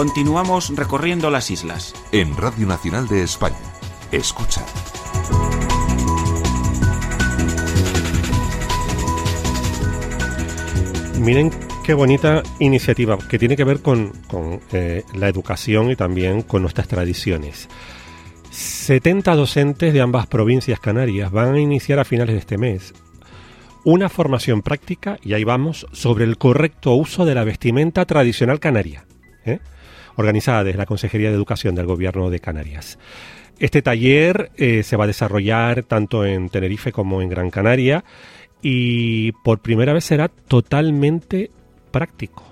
Continuamos recorriendo las islas. En Radio Nacional de España. Escucha. Miren qué bonita iniciativa que tiene que ver con, eh, la educación y también con nuestras tradiciones. 70 docentes de ambas provincias canarias van a iniciar a finales de este mes una formación práctica, y ahí vamos, sobre el correcto uso de la vestimenta tradicional canaria, ¿eh? Organizada desde la Consejería de Educación del Gobierno de Canarias. Este taller eh, se va a desarrollar tanto en Tenerife como en Gran Canaria y por primera vez será totalmente práctico.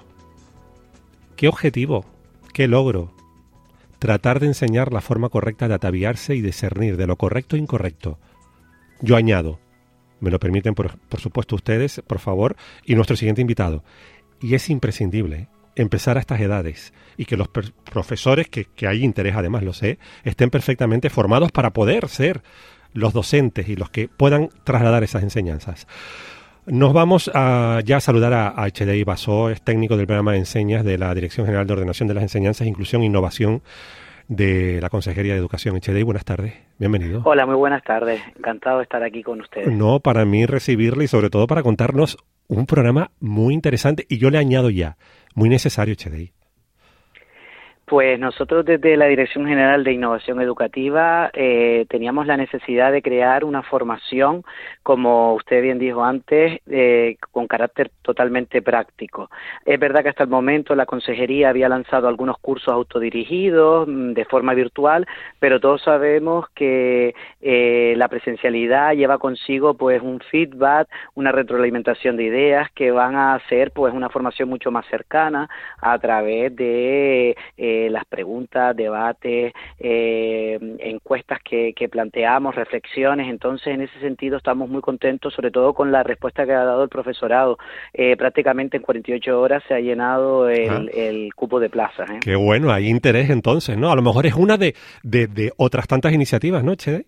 ¿Qué objetivo? ¿Qué logro? Tratar de enseñar la forma correcta de ataviarse y discernir de lo correcto e incorrecto. Yo añado, me lo permiten por, supuesto ustedes, por favor, y nuestro siguiente invitado. Y es imprescindible empezar a estas edades y que los profesores, que, que hay interés además, lo sé, estén perfectamente formados para poder ser los docentes y los que puedan trasladar esas enseñanzas. Nos vamos a ya saludar a, a HDI Basó, es técnico del programa de enseñas de la Dirección General de Ordenación de las Enseñanzas, Inclusión e Innovación de la Consejería de Educación HDI. Buenas tardes, bienvenido. Hola, muy buenas tardes, encantado de estar aquí con ustedes. No, para mí recibirle y sobre todo para contarnos un programa muy interesante y yo le añado ya, muy necesario HDI. Pues nosotros desde la Dirección General de Innovación Educativa eh, teníamos la necesidad de crear una formación, como usted bien dijo antes, eh, con carácter totalmente práctico. Es verdad que hasta el momento la Consejería había lanzado algunos cursos autodirigidos mm, de forma virtual, pero todos sabemos que eh, la presencialidad lleva consigo pues un feedback, una retroalimentación de ideas que van a hacer pues una formación mucho más cercana a través de las preguntas, debates, eh, encuestas que, planteamos, reflexiones. Entonces, en ese sentido, estamos muy contentos, sobre todo con la respuesta que ha dado el profesorado. Eh, prácticamente en 48 horas se ha llenado el, ah. cupo de plazas. ¿eh? Qué bueno, hay interés entonces, ¿no? A lo mejor es una de, de, otras tantas iniciativas, ¿no, Chede?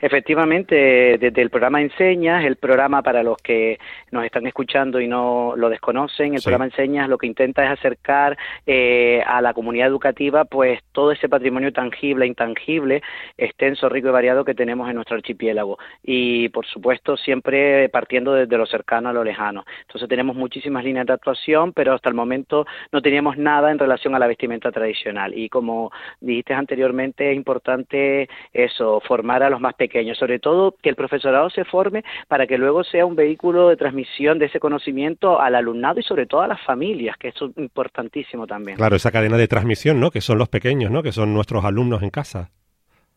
Efectivamente, desde el programa Enseñas, el programa para los que nos están escuchando y no lo desconocen, el programa Enseñas lo que intenta es acercar eh, a la comunidad educativa pues todo ese patrimonio tangible e intangible, extenso, rico y variado que tenemos en nuestro archipiélago. Y por supuesto siempre partiendo desde lo cercano a lo lejano. Entonces tenemos muchísimas líneas de actuación, pero hasta el momento no teníamos nada en relación a la vestimenta tradicional. Y como dijiste anteriormente, es importante eso, formar a los más pequeños, sobre todo que el profesorado se forme para que luego sea un vehículo de transmisión de ese conocimiento al alumnado y sobre todo a las familias, que es importantísimo también. Claro, esa cadena de transmisión, ¿no? Que son los pequeños, ¿no? Que son nuestros alumnos en casa.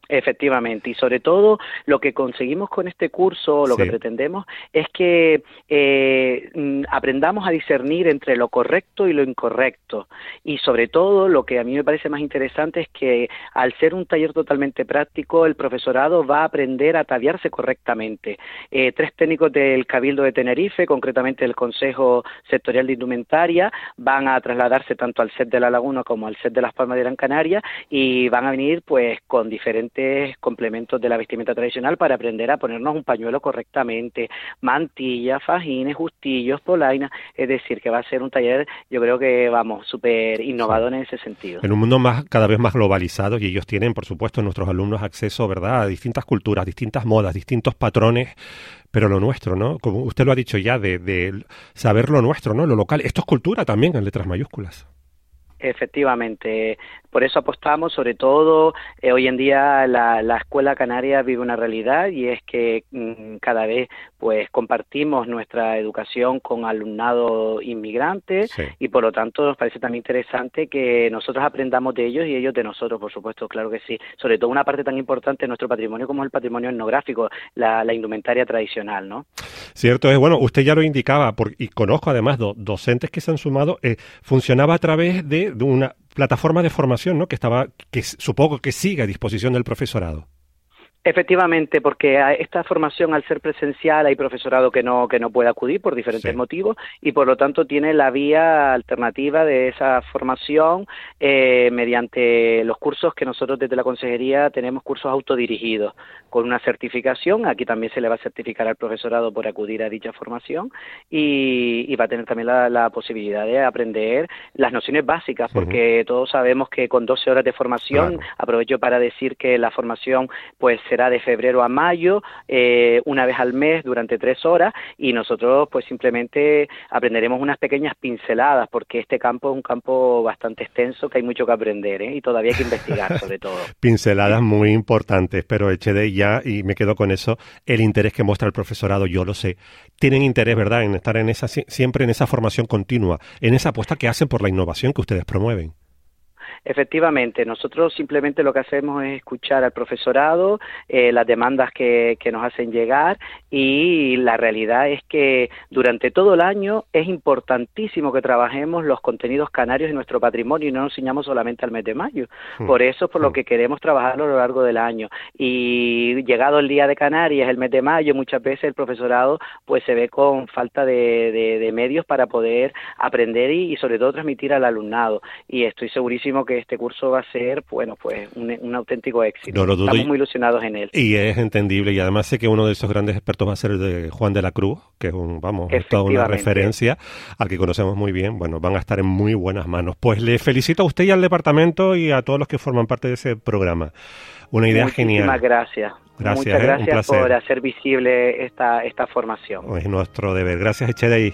Efectivamente, y sobre todo lo que conseguimos con este curso, lo que pretendemos, es que eh, mm, aprendamos a discernir entre lo correcto y lo incorrecto. Y sobre todo, lo que a mí me parece más interesante es que al ser un taller totalmente práctico, el profesorado va a aprender a ataviarse correctamente. Eh, tres técnicos del Cabildo de Tenerife, concretamente del Consejo Sectorial de Indumentaria, van a trasladarse tanto al set de la Laguna como al set de Las Palmas de Gran Canaria y van a venir pues con diferentes complementos de la vestimenta tradicional para aprender a ponernos un pañuelo correctamente, mantilla, fajines, justillos, polainas, es decir, que va a ser un taller, yo creo que vamos, súper innovador en ese sentido. En un mundo más cada vez más globalizado y ellos tienen, por supuesto, nuestros alumnos acceso, ¿verdad?, a distintas culturas, distintas modas, distintos patrones pero lo nuestro, ¿no? Como usted lo ha dicho ya, de, de, saber lo nuestro, ¿no? Lo local. Esto es cultura también en letras mayúsculas. Efectivamente, por eso apostamos, sobre todo eh, hoy en día la, escuela canaria vive una realidad y es que mm, cada vez pues compartimos nuestra educación con alumnado inmigrante y por lo tanto nos parece también interesante que nosotros aprendamos de ellos y ellos de nosotros, por supuesto, claro que sí. Sobre todo una parte tan importante de nuestro patrimonio como es el patrimonio etnográfico, la, indumentaria tradicional, ¿no? Cierto es, bueno, usted ya lo indicaba y conozco además docentes que se han sumado, eh, funcionaba a través de de una plataforma de formación, ¿no? Que estaba, que supongo que sigue a disposición del profesorado. Efectivamente, porque esta formación al ser presencial hay profesorado que no que no puede acudir por diferentes motivos y por lo tanto tiene la vía alternativa de esa formación eh, mediante los cursos que nosotros desde la consejería tenemos cursos autodirigidos con una certificación. Aquí también se le va a certificar al profesorado por acudir a dicha formación y, va a tener también la, posibilidad de aprender las nociones básicas, porque todos sabemos que con 12 horas de formación, aprovecho para decir que la formación pues será de febrero a mayo, eh, una vez al mes durante tres horas y nosotros pues simplemente aprenderemos unas pequeñas pinceladas porque este campo es un campo bastante extenso que hay mucho que aprender ¿eh? y todavía hay que investigar sobre todo. pinceladas muy importantes, pero eché de ya y me quedo con eso, el interés que muestra el profesorado, yo lo sé. Tienen interés, ¿verdad?, en estar en esa siempre en esa formación continua, en esa apuesta que hacen por la innovación que ustedes promueven. Efectivamente, nosotros simplemente lo que hacemos es escuchar al profesorado, eh, las demandas que, que, nos hacen llegar y la realidad es que durante todo el año es importantísimo que trabajemos los contenidos canarios en nuestro patrimonio y no nos ciñamos solamente al mes de mayo. Hmm. Por eso es por lo hmm. que queremos trabajarlo a lo largo del año. Y llegado el día de Canarias, el mes de mayo, muchas veces el profesorado pues se ve con falta de, de, medios para poder aprender y, y sobre todo transmitir al alumnado. Y estoy segurísimo que este curso va a ser, bueno, pues un, auténtico éxito. Estamos muy ilusionados en él. Y es entendible, y además sé que uno de esos grandes expertos va a ser de Juan de la Cruz, que es un, vamos, es toda una referencia al que conocemos muy bien. Bueno, van a estar en muy buenas manos. Pues le felicito a usted y al departamento y a todos los que forman parte de ese programa. Una idea genial. Muchísimas gracias. Gracias, Muchas ¿eh? gracias por hacer visible esta, esta formación. Es nuestro deber. Gracias, Echedeí.